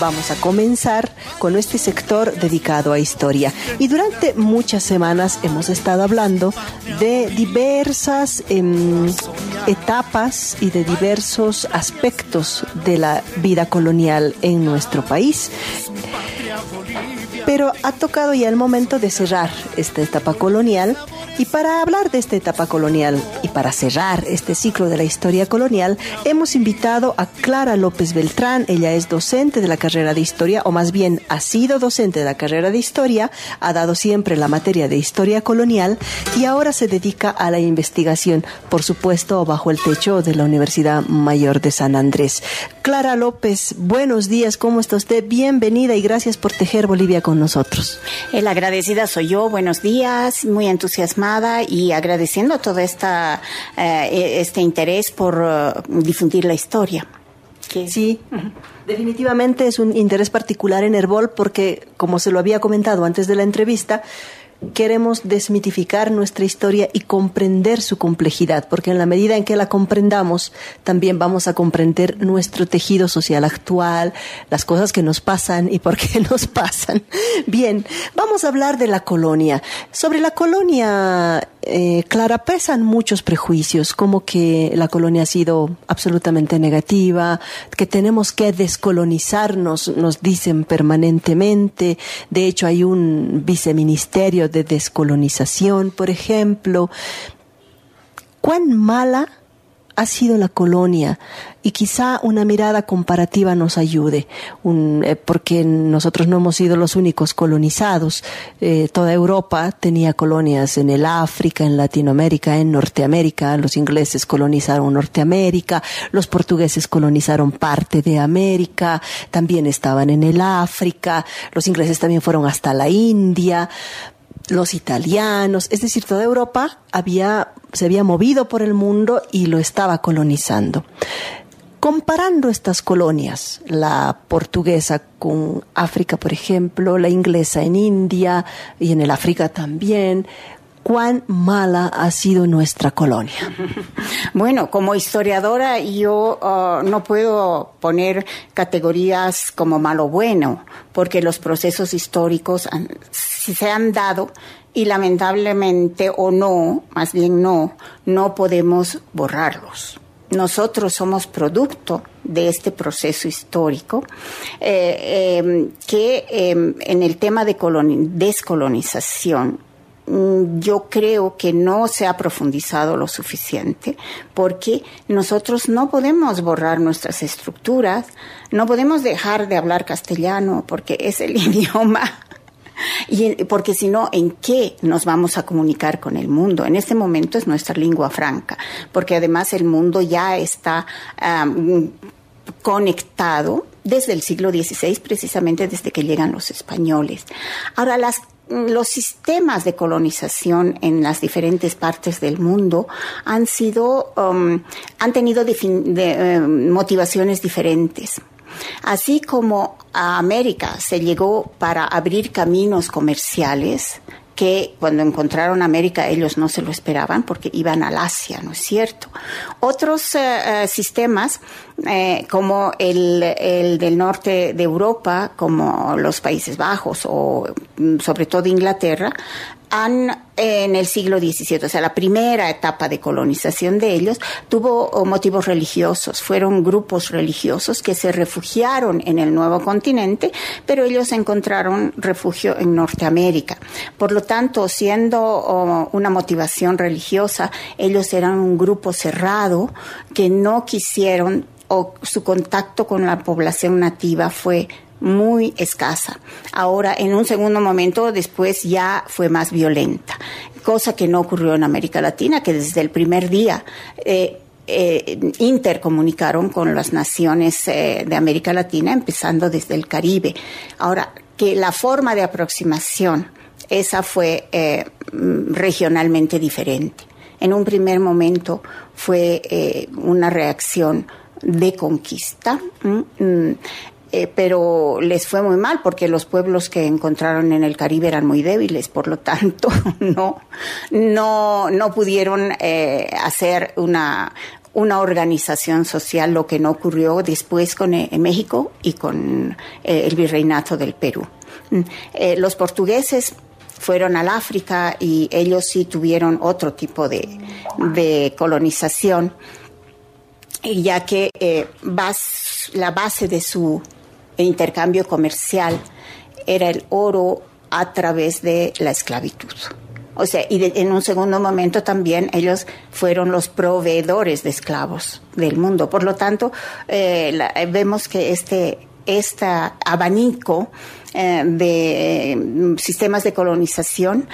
vamos a comenzar con este sector dedicado a historia. Y durante muchas semanas hemos estado hablando de diversas em, etapas y de diversos aspectos de la vida colonial en nuestro país. Pero ha tocado ya el momento de cerrar esta etapa colonial y para hablar de esta etapa colonial y para cerrar este ciclo de la historia colonial, hemos invitado a Clara López Beltrán. Ella es docente de la carrera de historia, o más bien ha sido docente de la carrera de historia, ha dado siempre la materia de historia colonial y ahora se dedica a la investigación, por supuesto, bajo el techo de la Universidad Mayor de San Andrés. Clara López, buenos días, ¿cómo está usted? Bienvenida y gracias por tejer Bolivia con nosotros. El agradecida soy yo, buenos días, muy entusiasmada y agradeciendo todo esta, eh, e, este interés por eh, difundir la historia. Sí, definitivamente es un interés particular en Herbol porque, como se lo había comentado antes de la entrevista, queremos desmitificar nuestra historia y comprender su complejidad, porque en la medida en que la comprendamos, también vamos a comprender nuestro tejido social actual, las cosas que nos pasan y por qué nos pasan. Bien, vamos a hablar de la colonia. Sobre la colonia, eh, Clara, pesan muchos prejuicios, como que la colonia ha sido absolutamente negativa, que tenemos que descolonizarnos, nos dicen permanentemente. De hecho, hay un viceministerio de descolonización, por ejemplo. ¿Cuán mala ha sido la colonia y quizá una mirada comparativa nos ayude, eh, porque nosotros no hemos sido los únicos colonizados. Eh, toda Europa tenía colonias en el África, en Latinoamérica, en Norteamérica. Los ingleses colonizaron Norteamérica, los portugueses colonizaron parte de América, también estaban en el África, los ingleses también fueron hasta la India los italianos, es decir, toda Europa había, se había movido por el mundo y lo estaba colonizando. Comparando estas colonias, la portuguesa con África, por ejemplo, la inglesa en India y en el África también, cuán mala ha sido nuestra colonia. Bueno, como historiadora yo uh, no puedo poner categorías como malo bueno, porque los procesos históricos se han dado y lamentablemente o no, más bien no, no podemos borrarlos. Nosotros somos producto de este proceso histórico eh, em, que em, en el tema de descolonización yo creo que no se ha profundizado lo suficiente porque nosotros no podemos borrar nuestras estructuras, no podemos dejar de hablar castellano porque es el idioma y porque si no, ¿en qué nos vamos a comunicar con el mundo? En este momento es nuestra lengua franca, porque además el mundo ya está conectado desde el siglo XVI, precisamente desde que llegan los españoles. Ahora, las los sistemas de colonización en las diferentes partes del mundo han sido, um, han tenido eh, motivaciones diferentes. Así como a América se llegó para abrir caminos comerciales, que cuando encontraron América ellos no se lo esperaban porque iban al Asia, ¿no es cierto? Otros eh, eh, sistemas, eh, como el, el, del norte de Europa, como los Países Bajos o mm, sobre todo Inglaterra, han en el siglo XVII, o sea, la primera etapa de colonización de ellos, tuvo oh, motivos religiosos. Fueron grupos religiosos que se refugiaron en el nuevo continente, pero ellos encontraron refugio en Norteamérica. Por lo tanto, siendo oh, una motivación religiosa, ellos eran un grupo cerrado que no quisieron o su contacto con la población nativa fue muy escasa. Ahora, en un segundo momento, después ya fue más violenta, cosa que no ocurrió en América Latina, que desde el primer día eh, eh, intercomunicaron con las naciones eh, de América Latina, empezando desde el Caribe. Ahora, que la forma de aproximación, esa fue regionalmente diferente. En un primer momento fue una reacción de conquista. Eh, pero les fue muy mal porque los pueblos que encontraron en el Caribe eran muy débiles, por lo tanto no, no, no pudieron eh, hacer una, una organización social, lo que no ocurrió después con eh, México y con el virreinato del Perú. Mm, los portugueses fueron al África y ellos sí tuvieron otro tipo de, de colonización, ya que la base de su intercambio comercial era el oro a través de la esclavitud. O sea, y en un segundo momento también ellos fueron los proveedores de esclavos del mundo. Por lo tanto, eh, vemos que este, abanico eh, de sistemas de colonización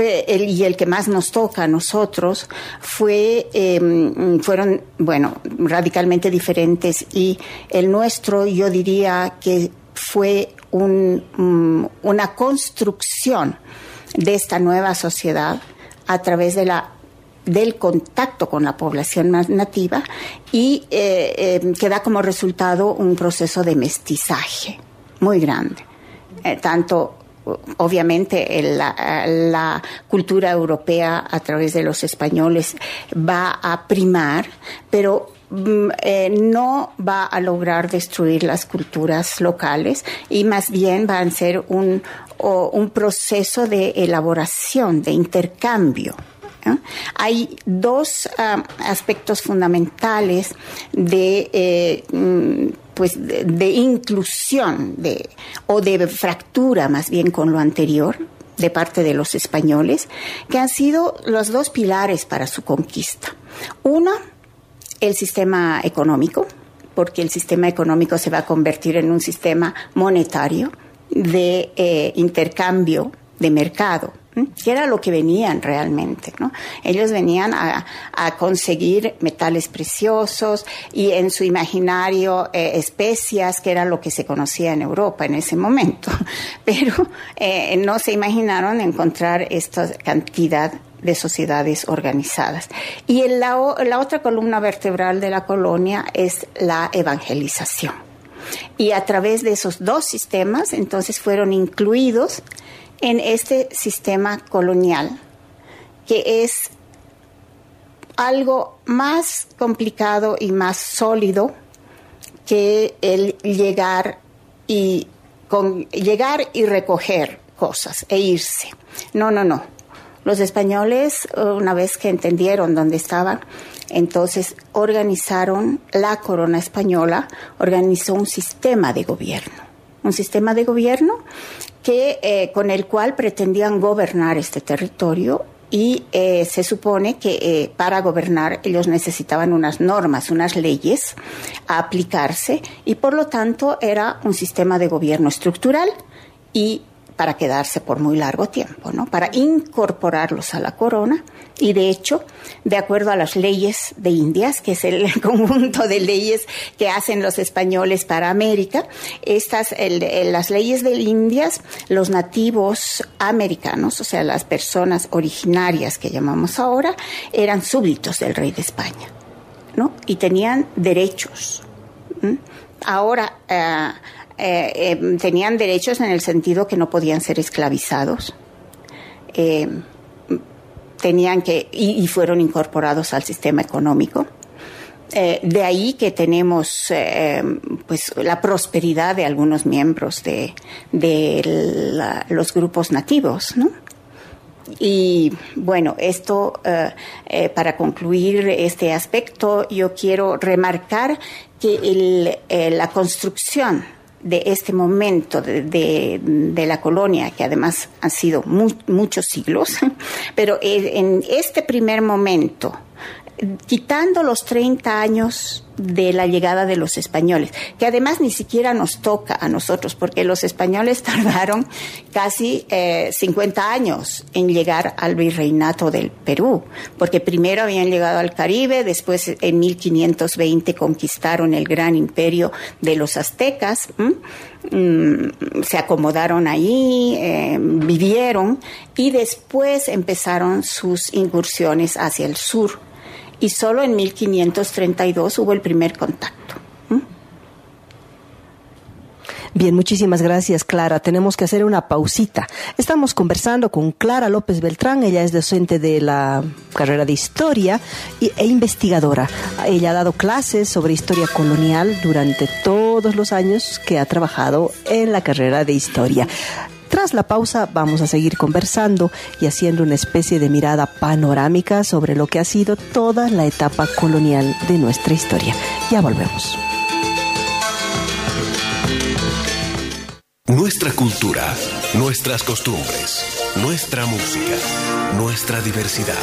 y el que más nos toca a nosotros fue em, fueron bueno radicalmente diferentes y el nuestro yo diría que fue mm, una construcción de esta nueva sociedad a través de la del contacto con la población nativa y eh, em, que da como resultado un proceso de mestizaje muy grande. Eh, tanto, obviamente, la, la, cultura europea a través de los españoles va a primar, pero mm, eh, no va a lograr destruir las culturas locales y más bien va a ser un, un proceso de elaboración, de intercambio. Hay dos ah, aspectos fundamentales de, eh, mm, pues de, inclusión de, o de fractura más bien con lo anterior de parte de los españoles, que han sido los dos pilares para su conquista. Uno, el sistema económico, porque el sistema económico se va a convertir en un sistema monetario de eh, intercambio de mercado que era lo que venían realmente. ¿no? Ellos venían a, conseguir metales preciosos y en su imaginario eh, especias, que era lo que se conocía en Europa en ese momento, pero eh, no se imaginaron encontrar esta cantidad de sociedades organizadas. Y la, la otra columna vertebral de la colonia es la evangelización. Y a través de esos dos sistemas, entonces fueron incluidos en este sistema colonial, que es algo más complicado y más sólido que el llegar y con, llegar y recoger cosas e irse. No, no, no. Los españoles, una vez que entendieron dónde estaban, entonces organizaron la corona española, organizó un sistema de gobierno. Un sistema de gobierno que, eh, con el cual pretendían gobernar este territorio y eh, se supone que eh, para gobernar ellos necesitaban unas normas, unas leyes a aplicarse y por lo tanto era un sistema de gobierno estructural y para quedarse por muy largo tiempo, ¿no? Para incorporarlos a la corona y de hecho, de acuerdo a las leyes de Indias, que es el conjunto de leyes que hacen los españoles para América, estas, las leyes de Indias, los nativos americanos, o sea, las personas originarias que llamamos ahora, eran súbditos del rey de España, ¿no? Y tenían derechos. Ahora, eh, eh, eh, tenían derechos en el sentido que no podían ser esclavizados. Eh, tenían que, y, fueron incorporados al sistema económico. de ahí que tenemos pues la prosperidad de algunos miembros de, los grupos nativos, ¿no? Y bueno, esto, para concluir este aspecto, yo quiero remarcar que la construcción de este momento de, la colonia, que además han sido muchos siglos, pero en este primer momento, quitando los 30 años de la llegada de los españoles, que además ni siquiera nos toca a nosotros, porque los españoles tardaron casi 50 eh, años en llegar al virreinato del Perú, porque primero habían llegado al Caribe, después en 1520 conquistaron el gran imperio de los aztecas, mm, se acomodaron ahí, eh, vivieron y después empezaron sus incursiones hacia el sur y solo en 1532 hubo el primer contacto. Bien, muchísimas gracias, Clara. Tenemos que hacer una pausita. Estamos conversando con Clara López Beltrán. Ella es docente de la carrera de historia e investigadora. Ella ha dado clases sobre historia colonial durante todos los años que ha trabajado en la carrera de historia. Tras la pausa vamos a seguir conversando y haciendo una especie de mirada panorámica sobre lo que ha sido toda la etapa colonial de nuestra historia. Ya volvemos. Nuestra cultura, nuestras costumbres, nuestra música, nuestra diversidad.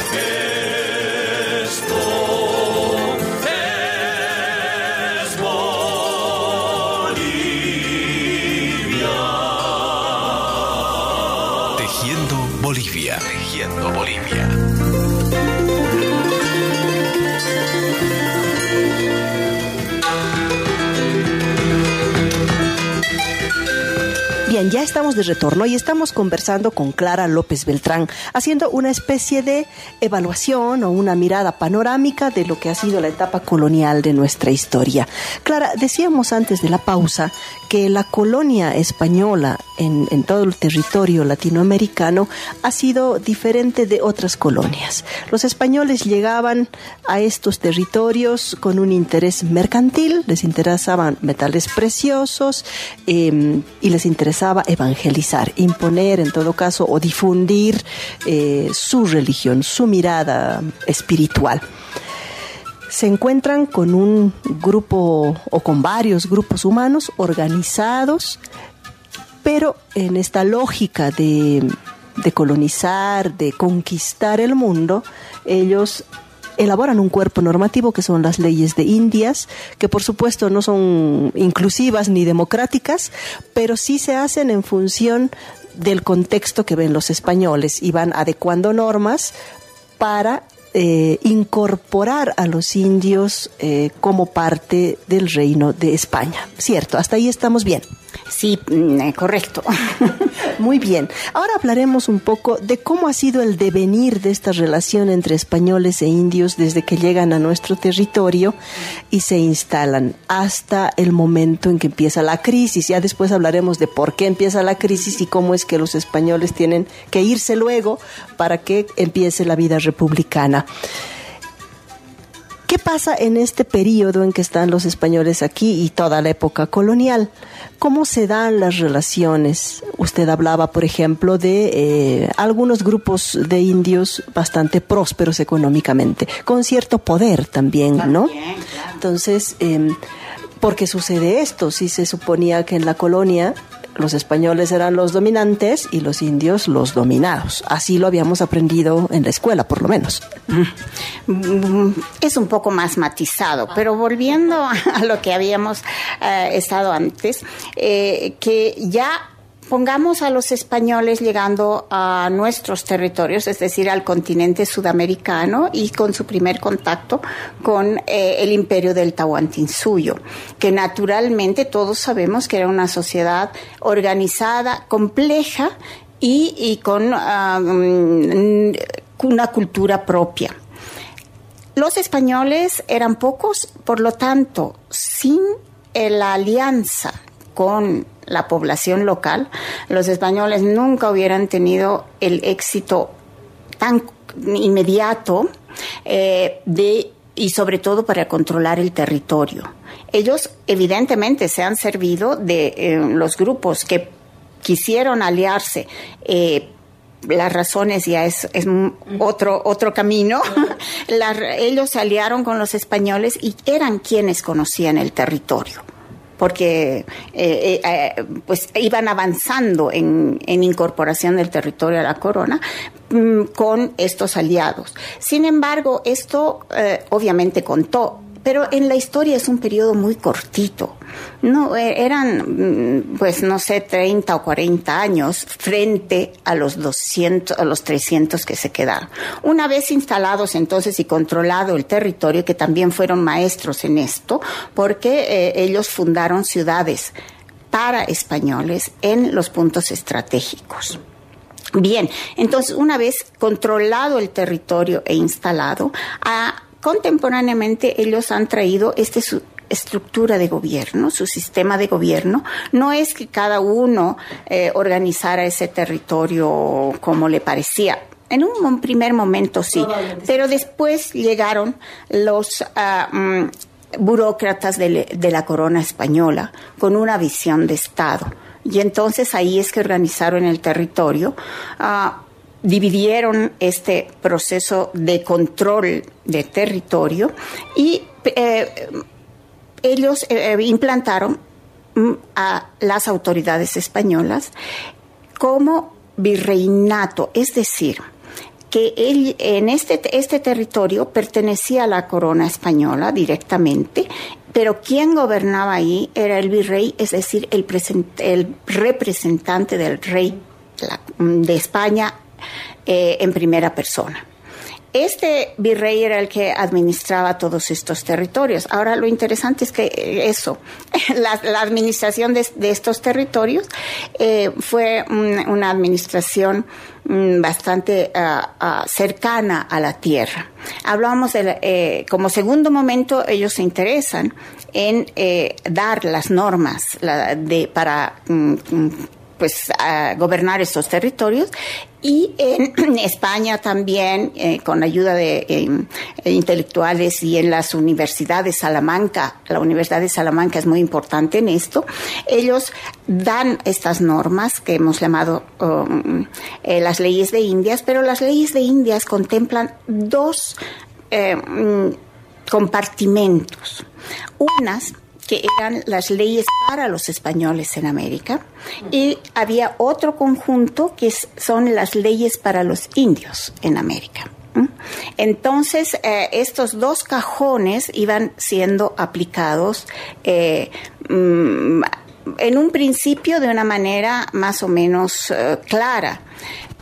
Estamos de retorno y estamos conversando con Clara López Beltrán, haciendo una especie de evaluación o una mirada panorámica de lo que ha sido la etapa colonial de nuestra historia. Clara, decíamos antes de la pausa que la colonia española en, todo el territorio latinoamericano ha sido diferente de otras colonias. Los españoles llegaban a estos territorios con un interés mercantil, les interesaban metales preciosos eh, y les interesaba evangelizar, imponer en todo caso o difundir eh, su religión, su mirada espiritual. Se encuentran con un grupo o con varios grupos humanos organizados, pero en esta lógica de, colonizar, de conquistar el mundo, ellos elaboran un cuerpo normativo que son las leyes de Indias, que por supuesto no son inclusivas ni democráticas, pero sí se hacen en función del contexto que ven los españoles y van adecuando normas para eh, incorporar a los indios eh, como parte del reino de España. Cierto, hasta ahí estamos bien. Sí, mm, eh, correcto. Muy bien. Ahora hablaremos un poco de cómo ha sido el devenir de esta relación entre españoles e indios desde que llegan a nuestro territorio y se instalan hasta el momento en que empieza la crisis. Ya después hablaremos de por qué empieza la crisis y cómo es que los españoles tienen que irse luego para que empiece la vida republicana. ¿Qué pasa en este periodo en que están los españoles aquí y toda la época colonial? ¿Cómo se dan las relaciones? Usted hablaba, por ejemplo, de eh, algunos grupos de indios bastante prósperos económicamente, con cierto poder también, ¿no? Entonces, eh, ¿por qué sucede esto? Si se suponía que en la colonia los españoles eran los dominantes y los indios los dominados. Así lo habíamos aprendido en la escuela, por lo menos. Es un poco más matizado, pero volviendo a lo que habíamos eh, estado antes, eh, que ya Pongamos a los españoles llegando a nuestros territorios, es decir, al continente sudamericano y con su primer contacto con eh, el imperio del Tahuantinsuyo, que naturalmente todos sabemos que era una sociedad organizada, compleja y, con um, una cultura propia. Los españoles eran pocos, por lo tanto, sin la alianza con la población local, los españoles nunca hubieran tenido el éxito tan inmediato eh, de y sobre todo para controlar el territorio. Ellos evidentemente se han servido de eh, los grupos que quisieron aliarse. Eh, las razones ya es, otro, otro camino. ellos se aliaron con los españoles y eran quienes conocían el territorio porque eh, eh, pues iban avanzando en, en, incorporación del territorio a la corona mm, con estos aliados. Sin embargo, esto eh, obviamente contó pero en la historia es un periodo muy cortito. No, eh, eran, mm, pues no sé, 30 o 40 años frente a los 200, a los 300 que se quedaron. Una vez instalados entonces y controlado el territorio, que también fueron maestros en esto, porque eh, ellos fundaron ciudades para españoles en los puntos estratégicos. Bien, entonces una vez controlado el territorio e instalado, a contemporáneamente ellos han traído este estructura de gobierno, su sistema de gobierno. No es que cada uno eh, organizara ese territorio como le parecía. En un primer momento sí, pero después llegaron los mm, burócratas de, la corona española con una visión de Estado. Y entonces ahí es que organizaron el territorio. Ah, dividieron este proceso de control de territorio y eh, ellos eh, eh, implantaron mm, a las autoridades españolas como virreinato, es decir, que en este, este territorio pertenecía a la corona española directamente, pero quien gobernaba ahí era el virrey, es decir, el, el representante del rey de España eh, en primera persona. Este virrey era el que administraba todos estos territorios. Ahora lo interesante es que eso, la, administración de, estos territorios eh, fue una administración mm, bastante ah, ah, cercana a la tierra. Hablábamos de, eh, como segundo momento, ellos se interesan en dar las normas para mm, pues gobernar estos territorios. Y en España también eh, con ayuda de eh, intelectuales y en las universidades Salamanca la Universidad de Salamanca es muy importante en esto ellos dan estas normas que hemos llamado um, eh, las leyes de Indias pero las leyes de Indias contemplan dos mm, compartimentos. Unas que eran las leyes para los españoles en América, y había otro conjunto que son las leyes para los indios en América. Entonces, eh, estos dos cajones iban siendo aplicados eh, mm, en un principio de una manera más o menos eh, clara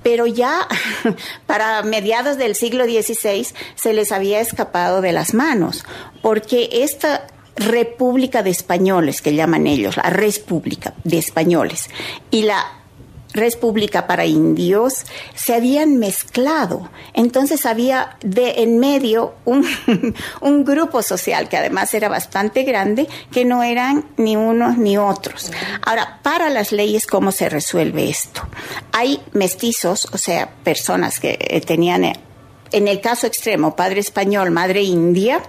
pero ya para mediados del siglo XVI se les había escapado de las manos, porque esta República de Españoles, que llaman ellos, la República de Españoles, y la República para indios se habían mezclado. Entonces había de en medio un, un, grupo social que además era bastante grande, que no eran ni unos ni otros. Ahora, para las leyes, ¿cómo se resuelve esto? Hay mestizos, o sea, personas que eh, tenían en el caso extremo, padre español, madre india,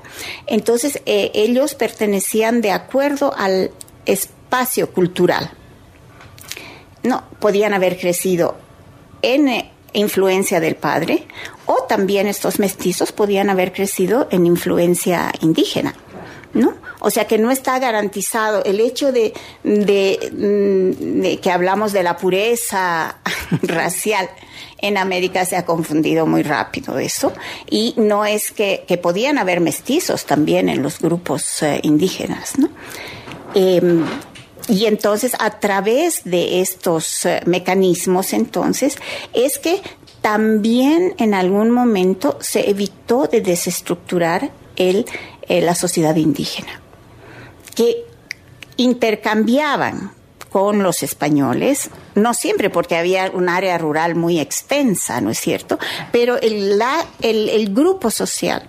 entonces eh, ellos pertenecían de acuerdo al espacio cultural. No, podían haber crecido en eh, influencia del padre o también estos mestizos podían haber crecido en influencia indígena. ¿No? O sea que no está garantizado el hecho de, mm, de que hablamos de la pureza racial en América se ha confundido muy rápido eso y no es que, podían haber mestizos también en los grupos eh, indígenas, ¿no? Em, y entonces a través de estos eh, mecanismos entonces es que también en algún momento se evitó de desestructurar el, eh, la sociedad indígena, que intercambiaban con los españoles, no siempre porque había un área rural muy extensa, ¿no es cierto? Pero el, grupo social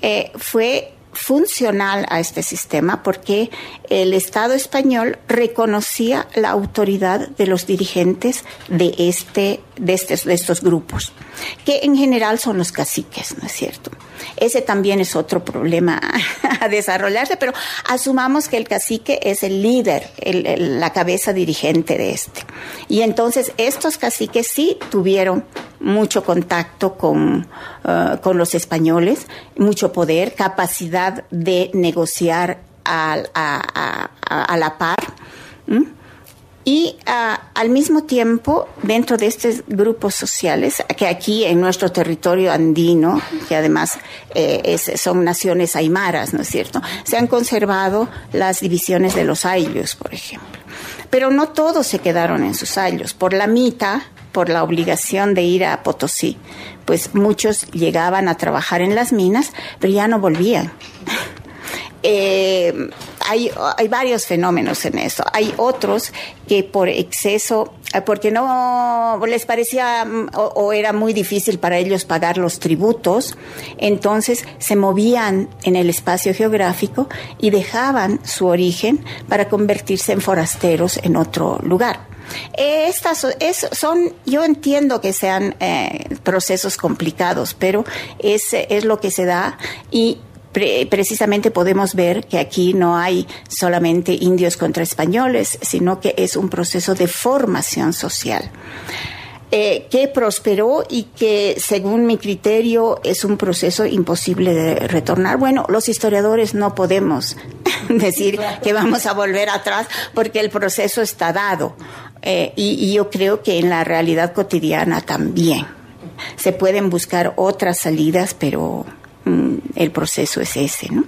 eh, fue funcional a este sistema porque el Estado español reconocía la autoridad de los dirigentes de, este, de, estos, de estos grupos, que en general son los caciques, ¿no es cierto? Ese también es otro problema a desarrollarse, pero asumamos que el cacique es el líder, la cabeza dirigente de este. Y entonces estos caciques sí tuvieron mucho contacto con, uh, con los españoles, mucho poder, capacidad de negociar a, la par. Y ah, al mismo tiempo, dentro de estos grupos sociales, que aquí en nuestro territorio andino, que además eh, son naciones aymaras, ¿no es cierto?, se han conservado las divisiones de los ayllus, por ejemplo. Pero no todos se quedaron en sus ayllus. Por la mitad, por la obligación de ir a Potosí, pues muchos llegaban a trabajar en las minas, pero ya no volvían. Eh, hay, hay varios fenómenos en eso. Hay otros que por exceso, eh, porque no les parecía mm, o, era muy difícil para ellos pagar los tributos, entonces se movían en el espacio geográfico y dejaban su origen para convertirse en forasteros en otro lugar. Estas son, yo entiendo que sean eh, procesos complicados, pero es, es lo que se da y precisamente podemos ver que aquí no hay solamente indios contra españoles, sino que es un proceso de formación social. Eh, que prosperó y que, según mi criterio, es un proceso imposible de retornar. Bueno, los historiadores no podemos decir que vamos a volver atrás porque el proceso está dado. Eh, y, yo creo que en la realidad cotidiana también. Se pueden buscar otras salidas, pero el proceso es ese, ¿no?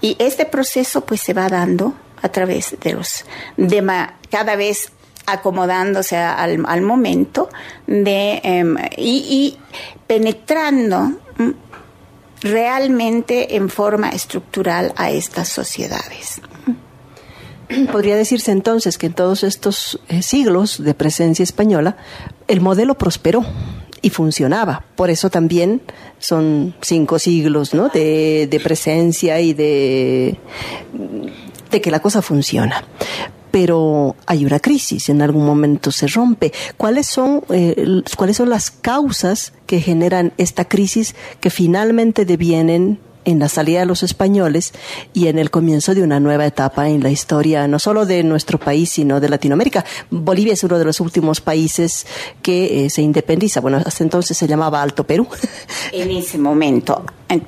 Y este proceso pues se va dando a través de los de cada vez acomodándose al, momento de, em, y, penetrando realmente en forma estructural a estas sociedades. Podría decirse entonces que en todos estos eh, siglos de presencia española, el modelo prosperó y funcionaba. Por eso también son cinco siglos de, de presencia y de, de que la cosa funciona pero hay una crisis, en algún momento se rompe. ¿Cuáles son, eh, ¿Cuáles son las causas que generan esta crisis que finalmente devienen en la salida de los españoles y en el comienzo de una nueva etapa en la historia, no solo de nuestro país, sino de Latinoamérica. Bolivia es uno de los últimos países que eh, se independiza. Bueno, hasta entonces se llamaba Alto Perú. En ese momento.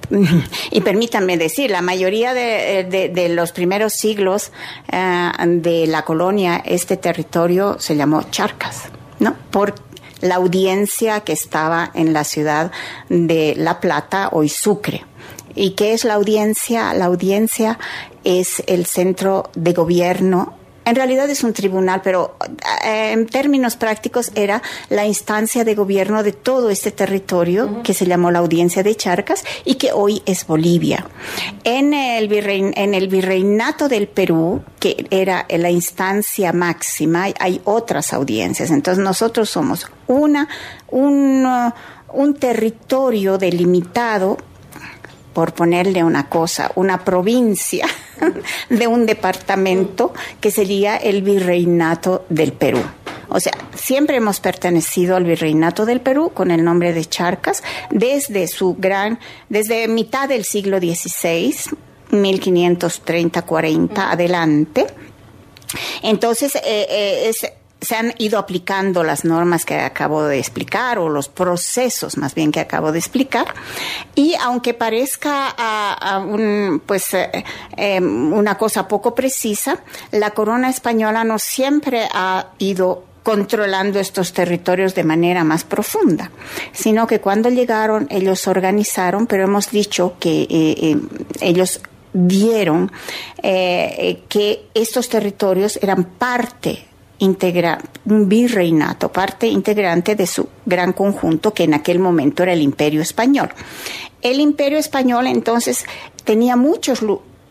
Y permítanme decir, la mayoría de, los primeros siglos eh, de la colonia, este territorio se llamó Charcas, ¿no? Por la audiencia que estaba en la ciudad de La Plata, hoy Sucre. ¿Y qué es la audiencia? La audiencia es el centro de gobierno en realidad es un tribunal, pero eh, en términos prácticos era la instancia de gobierno de todo este territorio que se llamó la Audiencia de Charcas y que hoy es Bolivia. En el, en el virreinato del Perú, que era la instancia máxima, hay otras audiencias. Entonces nosotros somos una, un, un territorio delimitado por ponerle una cosa, una provincia de un departamento que sería el virreinato del Perú. O sea, siempre hemos pertenecido al virreinato del Perú con el nombre de Charcas desde su gran, desde mitad del siglo XVI, 1530-40 adelante. Entonces, eh, eh, es se han ido aplicando las normas que acabo de explicar o los procesos más bien que acabo de explicar y aunque parezca a, un, pues eh, em, una cosa poco precisa la corona española no siempre ha ido controlando estos territorios de manera más profunda, sino que cuando llegaron ellos organizaron, pero hemos dicho que eh, eh, ellos dieron que estos territorios eran parte integra un virreinato, parte integrante de su gran conjunto que en aquel momento era el Imperio Español. El Imperio Español entonces tenía muchos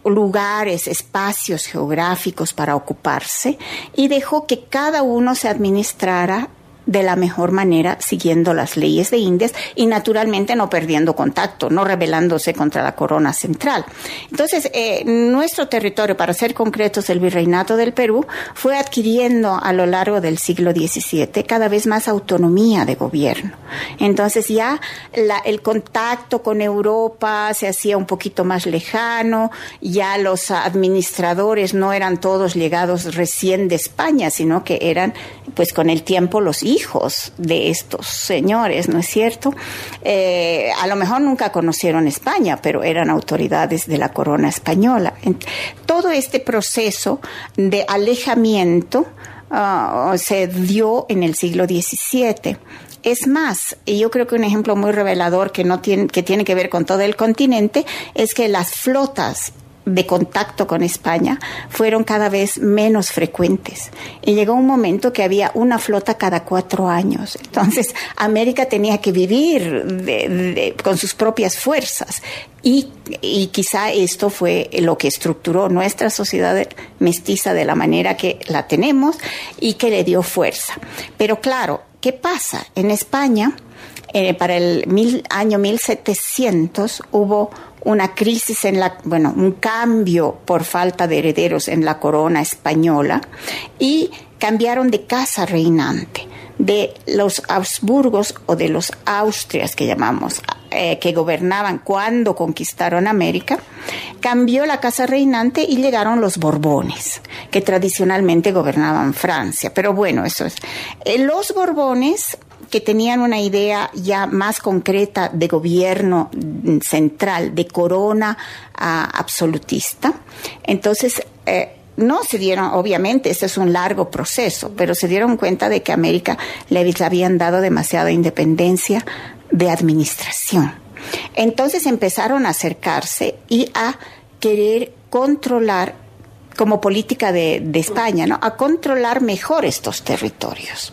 lugares, espacios geográficos para ocuparse y dejó que cada uno se administrara de la mejor manera siguiendo las leyes de Indias y naturalmente no perdiendo contacto, no rebelándose contra la corona central. Entonces, eh, nuestro territorio, para ser concretos, el virreinato del Perú, fue adquiriendo a lo largo del siglo XVII cada vez más autonomía de gobierno. Entonces ya el contacto con Europa se hacía un poquito más lejano, ya los administradores no eran todos llegados recién de España, sino que eran pues con el tiempo los hijos de estos señores, ¿no es cierto? Eh, a lo mejor nunca conocieron España, pero eran autoridades de la corona española. Todo este proceso de alejamiento ah, se dio en el siglo XVII. Es más, y yo creo que un ejemplo muy revelador que no tiene, que tiene que ver con todo el continente, es que las flotas de contacto con España fueron cada vez menos frecuentes. Y llegó un momento que había una flota cada cuatro años. Entonces, América tenía que vivir con sus propias fuerzas. Y, y, quizá esto fue lo que estructuró nuestra sociedad mestiza de la manera que la tenemos y que le dio fuerza. Pero claro, ¿qué pasa? En España, eh, para el mil, año 1700 hubo una crisis en la, bueno, un cambio por falta de herederos en la corona española y cambiaron de casa reinante de los Habsburgos o de los Austrias que llamamos, eh, que gobernaban cuando conquistaron América, cambió la casa reinante y llegaron los Borbones, que tradicionalmente gobernaban Francia. Pero bueno, eso es. Eh, los Borbones que tenían una idea ya más concreta de gobierno central, de corona ah, absolutista. Entonces, eh, no se dieron, obviamente, este es un largo proceso, pero se dieron cuenta de que América les habían dado demasiada independencia de administración. Entonces empezaron a acercarse y a querer controlar como política de, España, ¿no? A controlar mejor estos territorios.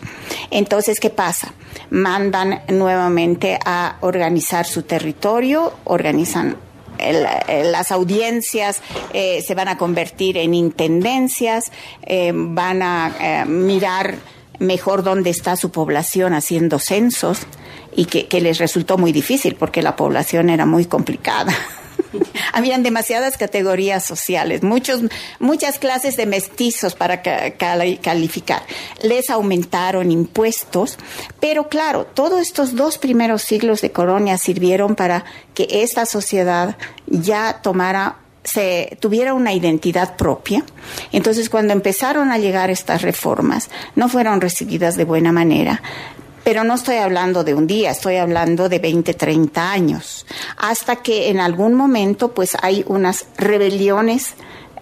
Entonces, ¿qué pasa? Mandan nuevamente a organizar su territorio, organizan las audiencias eh, se van a convertir en intendencias, eh, van a eh, mirar mejor dónde está su población haciendo censos y que les resultó muy difícil porque la población era muy complicada. Habían demasiadas categorías sociales, muchos, muchas clases de mestizos para calificar. Les aumentaron impuestos, pero claro, todos estos dos primeros siglos de colonia sirvieron para que esta sociedad ya tomara se tuviera una identidad propia. Entonces, cuando empezaron a llegar estas reformas, no fueron recibidas de buena manera. Pero no estoy hablando de un día, estoy hablando de 20, 30 años, hasta que en algún momento pues hay unas rebeliones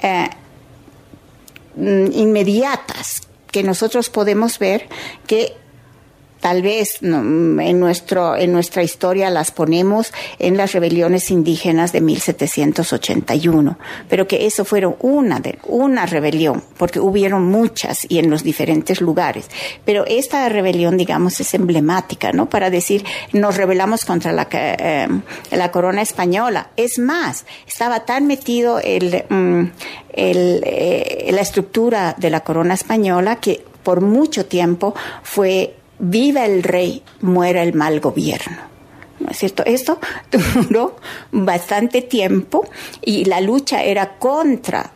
eh, mm, inmediatas que nosotros podemos ver que tal vez en, nuestro, en nuestra historia las ponemos en las rebeliones indígenas de 1781, pero que eso fueron una, de, una rebelión, porque hubieron muchas y en los diferentes lugares. Pero esta rebelión, digamos, es emblemática, ¿no? Para decir, nos rebelamos contra la, eh, la corona española. Es más, estaba tan metido el, mm, el, eh, la estructura de la corona española que por mucho tiempo fue viva el rey, muera el mal gobierno. ¿No es cierto? Esto duró bastante tiempo y la lucha era contra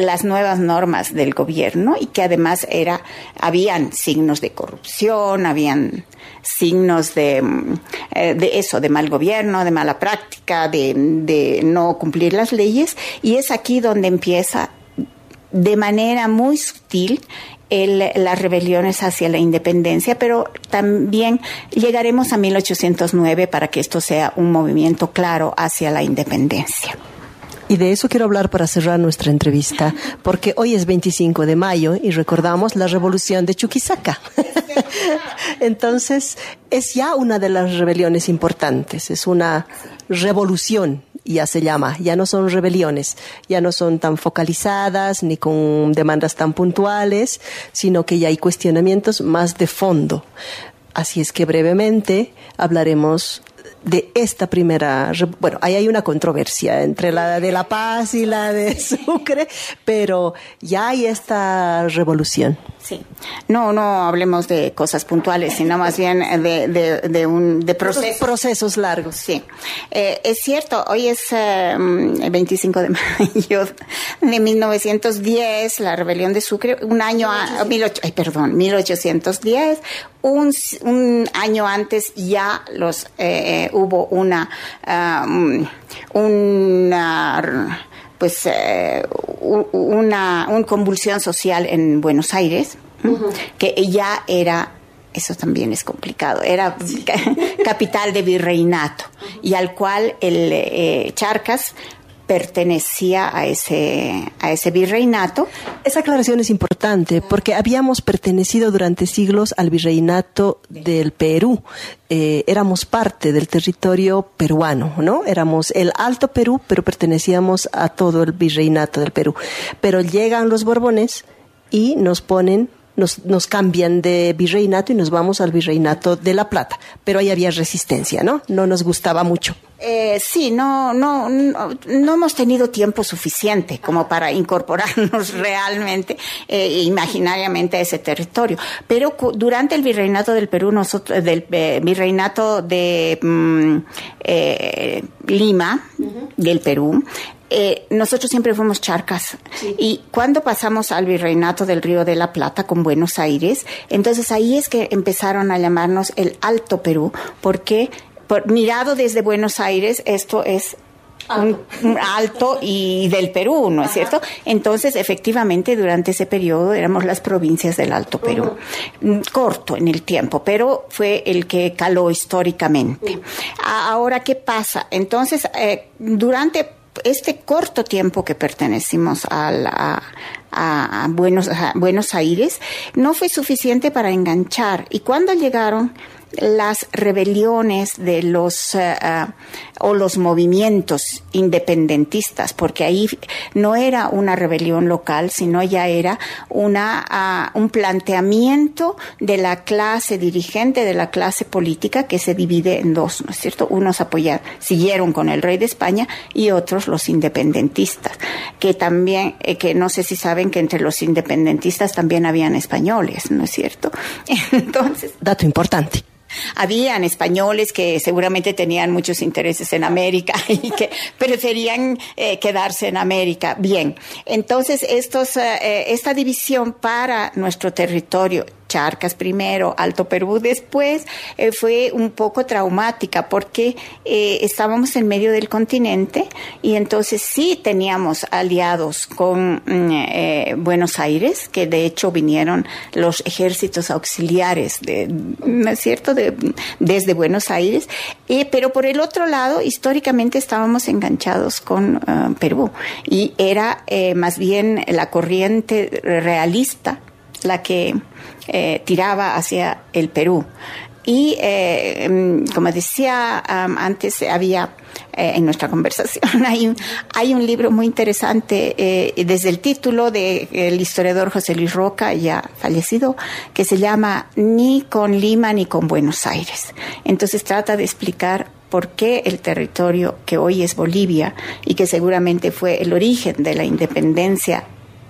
las nuevas normas del gobierno y que además era habían signos de corrupción, habían signos de, eh, eso, de mal gobierno, de mala práctica, de no cumplir las leyes y es aquí donde empieza de manera muy sutil las rebeliones hacia la independencia, pero también llegaremos a 1809 para que esto sea un movimiento claro hacia la independencia. Y de eso quiero hablar para cerrar nuestra entrevista, porque hoy es 25 de mayo y recordamos la revolución de Chuquisaca. Entonces, es ya una de las rebeliones importantes, es una revolución ya se llama, ya no son rebeliones, ya no son tan focalizadas ni con demandas tan puntuales, sino que ya hay cuestionamientos más de fondo. Así es que brevemente hablaremos de esta primera, bueno, ahí hay una controversia entre la de La Paz y la de Sucre, pero ya hay esta revolución. Sí, no, no hablemos de cosas puntuales, sino más bien de, de, de un de procesos. procesos largos. Sí, eh, es cierto. Hoy es em, el 25 de mayo de 1910, la rebelión de Sucre, un año, a, ay, perdón, 1810. Un, un año antes ya los eh, hubo una um, una pues eh, una, un convulsión social en Buenos Aires, que ya era eso también es complicado. Era capital de virreinato y al cual el eh, Charcas pertenecía a ese, a ese virreinato. Esa aclaración es importante porque habíamos pertenecido durante siglos al virreinato del Perú. Eh, éramos parte del territorio peruano, ¿no? Éramos el Alto Perú, pero pertenecíamos a todo el virreinato del Perú. Pero llegan los Borbones y nos ponen nos, nos cambian de virreinato y nos vamos al virreinato de La Plata. Pero ahí había resistencia, ¿no? No nos gustaba mucho. Eh, sí, no, no, no, no, hemos tenido tiempo suficiente como para incorporarnos realmente, eh, imaginariamente a ese territorio. Pero durante el virreinato del Perú, nosotros, del eh, virreinato de mm, eh, Lima, del Perú, eh, nosotros siempre fuimos charcas. Y cuando pasamos al virreinato del Río de la Plata con Buenos Aires, entonces ahí es que empezaron a llamarnos el Alto Perú, porque por, mirado desde Buenos Aires, esto es un, alto y del Perú, ¿no es cierto? Entonces, efectivamente, durante ese periodo éramos las provincias del Alto Perú. Mm, corto en el tiempo, pero fue el que caló históricamente. Ahora, ¿qué pasa? Entonces, eh, durante este corto tiempo que pertenecimos a, a, Buenos, a Buenos Aires no fue suficiente para enganchar. Y cuando llegaron las rebeliones de los eh, o los movimientos independentistas, porque ahí no era una rebelión local, sino ya era una ah, un planteamiento de la clase dirigente, de la clase política que se divide en dos, ¿no es cierto? Unos apoyaron, siguieron con el rey de España y otros los independentistas, que también, eh, que no sé si saben que entre los independentistas también habían españoles, ¿no es cierto? Entonces, dato importante. Habían españoles que seguramente tenían muchos intereses en América y que preferían eh, quedarse en América. Bien, entonces estos, eh, eh, esta división para nuestro territorio Charcas primero, Alto Perú después, eh, fue un poco traumática porque eh, estábamos en medio del continente y entonces sí teníamos aliados con mm, eh, Buenos Aires, que de hecho vinieron los ejércitos auxiliares, de, ¿no es cierto?, de, desde Buenos Aires, pero por el otro lado, históricamente estábamos enganchados con Perú y era más bien la corriente realista la que eh, tiraba hacia el Perú. Y eh, em, como decía antes, había eh, en nuestra conversación, hay un, hay un libro muy interesante desde el título del historiador José Luis Roca, ya fallecido, que se llama Ni con Lima ni con Buenos Aires. Entonces trata de explicar por qué el territorio que hoy es Bolivia y que seguramente fue el origen de la independencia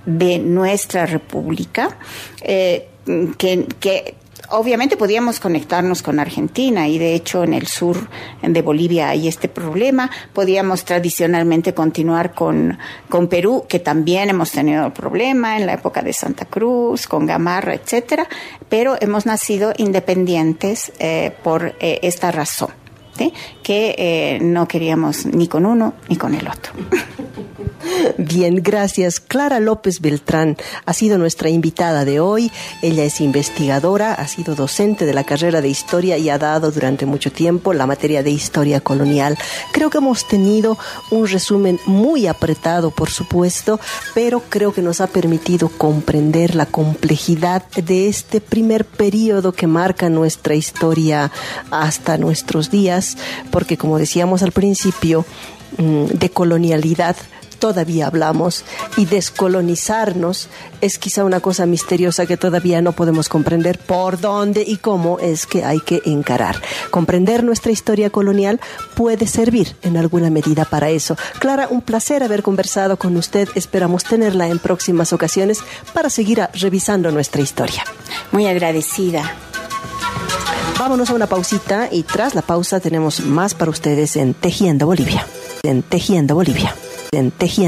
de nuestra república, eh, que, obviamente podíamos conectarnos con Argentina y de hecho en el sur de Bolivia hay este problema. Podíamos tradicionalmente continuar con, con Perú, que también hemos tenido el problema en la época de Santa Cruz, con Gamarra, etcétera, pero hemos nacido independientes eh, por eh, esta razón, que no queríamos ni con uno ni con el otro. Bien, gracias. Clara López Beltrán ha sido nuestra invitada de hoy. Ella es investigadora, ha sido docente de la carrera de historia y ha dado durante mucho tiempo la materia de historia colonial. Creo que hemos tenido un resumen muy apretado, por supuesto, pero creo que nos ha permitido comprender la complejidad de este primer periodo que marca nuestra historia hasta nuestros días, porque como decíamos al principio, mm, de colonialidad todavía hablamos y descolonizarnos es quizá una cosa misteriosa que todavía no podemos comprender por dónde y cómo es que hay que encarar. Comprender nuestra historia colonial puede servir en alguna medida para eso. Clara, un placer haber conversado con usted. Esperamos tenerla en próximas ocasiones para seguir revisando nuestra historia. Muy agradecida. Vámonos a una pausita y tras la pausa tenemos más para ustedes en Tejiendo Bolivia. En Tejiendo Bolivia en tejiendo